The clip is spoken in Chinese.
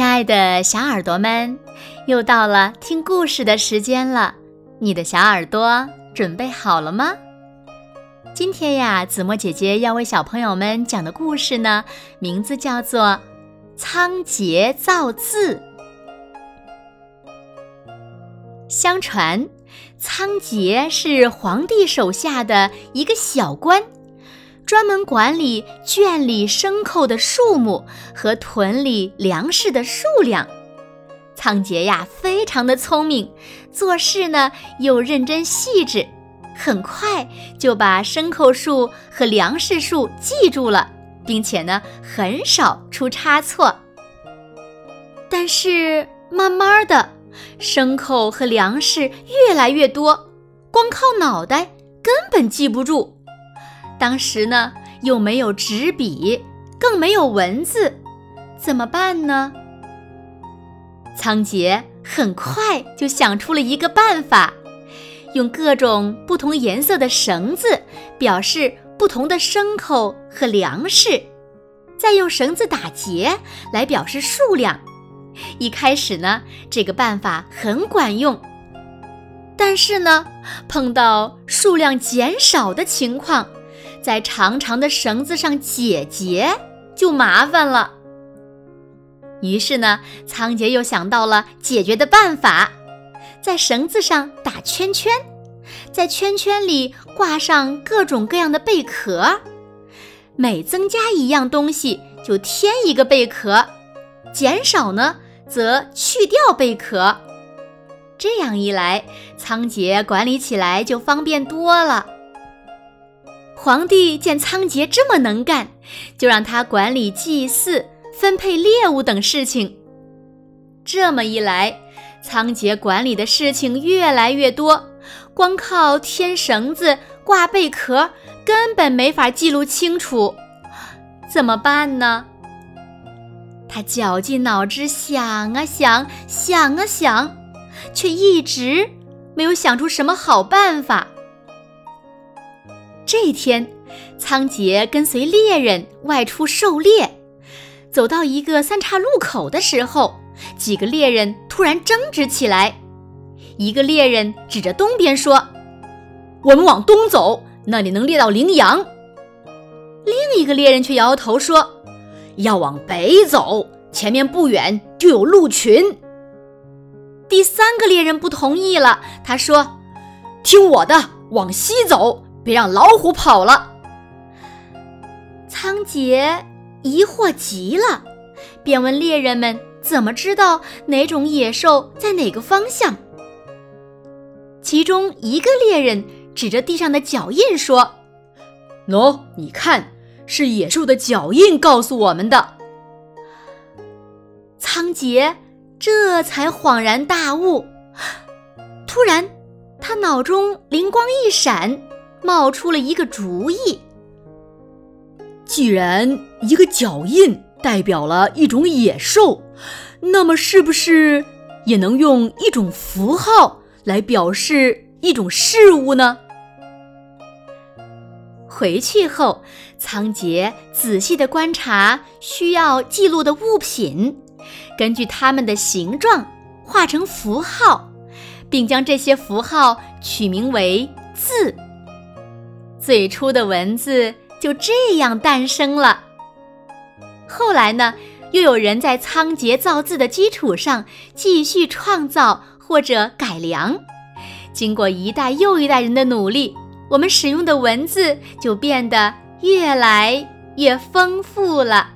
亲爱的小耳朵们，又到了听故事的时间了。你的小耳朵准备好了吗？今天呀，子墨姐姐要为小朋友们讲的故事呢，名字叫做《仓颉造字》。相传，仓颉是皇帝手下的一个小官。专门管理圈里牲口的数目和屯里粮食的数量。仓颉呀，非常的聪明，做事呢又认真细致，很快就把牲口数和粮食数记住了，并且呢很少出差错。但是慢慢的，牲口和粮食越来越多，光靠脑袋根本记不住。当时呢，又没有纸笔，更没有文字，怎么办呢？仓颉很快就想出了一个办法，用各种不同颜色的绳子表示不同的牲口和粮食，再用绳子打结来表示数量。一开始呢，这个办法很管用，但是呢，碰到数量减少的情况。在长长的绳子上解结就麻烦了。于是呢，仓颉又想到了解决的办法，在绳子上打圈圈，在圈圈里挂上各种各样的贝壳，每增加一样东西就添一个贝壳，减少呢则去掉贝壳。这样一来，仓颉管理起来就方便多了。皇帝见仓颉这么能干，就让他管理祭祀、分配猎物等事情。这么一来，仓颉管理的事情越来越多，光靠添绳子、挂贝壳，根本没法记录清楚。怎么办呢？他绞尽脑汁想啊想，想啊想，却一直没有想出什么好办法。这天，仓颉跟随猎人外出狩猎，走到一个三岔路口的时候，几个猎人突然争执起来。一个猎人指着东边说：“我们往东走，那里能猎到羚羊。”另一个猎人却摇摇头说：“要往北走，前面不远就有鹿群。”第三个猎人不同意了，他说：“听我的，往西走。”别让老虎跑了！仓颉疑惑极了，便问猎人们怎么知道哪种野兽在哪个方向。其中一个猎人指着地上的脚印说：“喏，你看，是野兽的脚印告诉我们的。”仓颉这才恍然大悟，突然他脑中灵光一闪。冒出了一个主意。既然一个脚印代表了一种野兽，那么是不是也能用一种符号来表示一种事物呢？回去后，仓颉仔细的观察需要记录的物品，根据它们的形状画成符号，并将这些符号取名为字。最初的文字就这样诞生了。后来呢，又有人在仓颉造字的基础上继续创造或者改良。经过一代又一代人的努力，我们使用的文字就变得越来越丰富了。